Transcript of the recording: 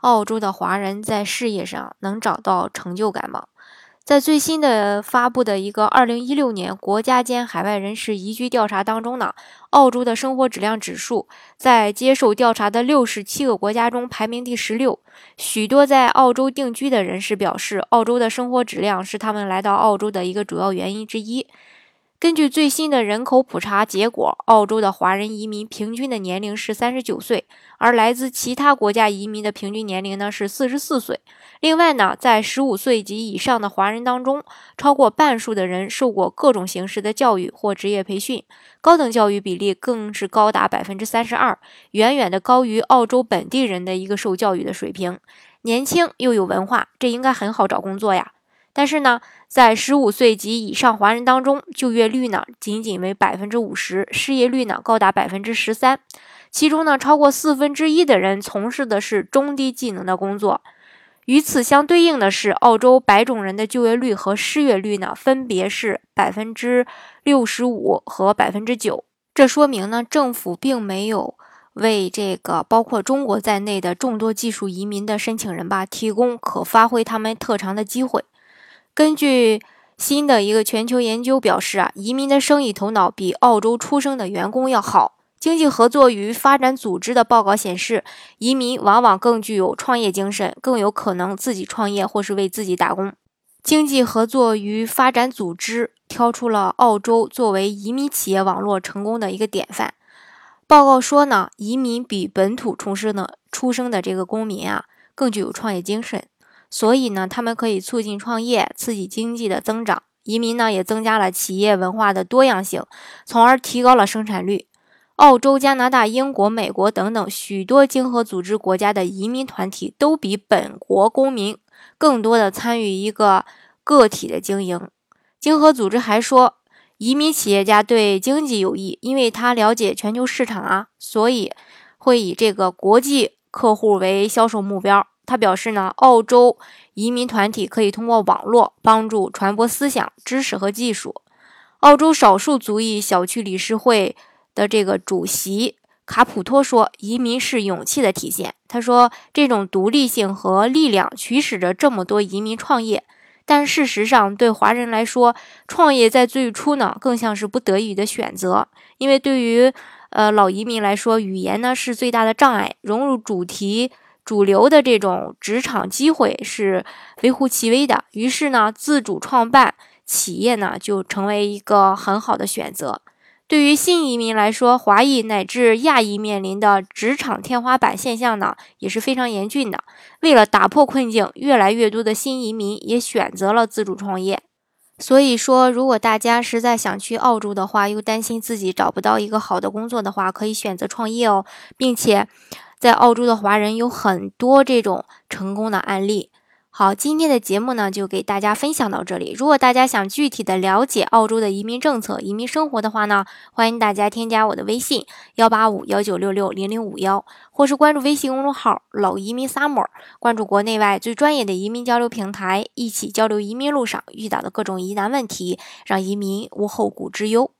澳洲的华人在事业上能找到成就感吗？在最新的发布的一个二零一六年国家间海外人士移居调查当中呢，澳洲的生活质量指数在接受调查的六十七个国家中排名第十六。许多在澳洲定居的人士表示，澳洲的生活质量是他们来到澳洲的一个主要原因之一。根据最新的人口普查结果，澳洲的华人移民平均的年龄是三十九岁，而来自其他国家移民的平均年龄呢是四十四岁。另外呢，在十五岁及以上的华人当中，超过半数的人受过各种形式的教育或职业培训，高等教育比例更是高达百分之三十二，远远的高于澳洲本地人的一个受教育的水平。年轻又有文化，这应该很好找工作呀。但是呢，在十五岁及以上华人当中，就业率呢仅仅为百分之五十，失业率呢高达百分之十三。其中呢，超过四分之一的人从事的是中低技能的工作。与此相对应的是，澳洲白种人的就业率和失业率呢，分别是百分之六十五和百分之九。这说明呢，政府并没有为这个包括中国在内的众多技术移民的申请人吧，提供可发挥他们特长的机会。根据新的一个全球研究表示啊，移民的生意头脑比澳洲出生的员工要好。经济合作与发展组织的报告显示，移民往往更具有创业精神，更有可能自己创业或是为自己打工。经济合作与发展组织挑出了澳洲作为移民企业网络成功的一个典范。报告说呢，移民比本土出生的出生的这个公民啊，更具有创业精神。所以呢，他们可以促进创业，刺激经济的增长。移民呢，也增加了企业文化的多样性，从而提高了生产率。澳洲、加拿大、英国、美国等等许多经合组织国家的移民团体都比本国公民更多的参与一个个体的经营。经合组织还说，移民企业家对经济有益，因为他了解全球市场啊，所以会以这个国际客户为销售目标。他表示呢，澳洲移民团体可以通过网络帮助传播思想、知识和技术。澳洲少数族裔小区理事会的这个主席卡普托说：“移民是勇气的体现。”他说：“这种独立性和力量驱使着这么多移民创业。但事实上，对华人来说，创业在最初呢，更像是不得已的选择。因为对于呃老移民来说，语言呢是最大的障碍，融入主题。”主流的这种职场机会是微乎其微的，于是呢，自主创办企业呢就成为一个很好的选择。对于新移民来说，华裔乃至亚裔面临的职场天花板现象呢也是非常严峻的。为了打破困境，越来越多的新移民也选择了自主创业。所以说，如果大家实在想去澳洲的话，又担心自己找不到一个好的工作的话，可以选择创业哦，并且。在澳洲的华人有很多这种成功的案例。好，今天的节目呢就给大家分享到这里。如果大家想具体的了解澳洲的移民政策、移民生活的话呢，欢迎大家添加我的微信幺八五幺九六六零零五幺，或是关注微信公众号“老移民 summer”，关注国内外最专业的移民交流平台，一起交流移民路上遇到的各种疑难问题，让移民无后顾之忧。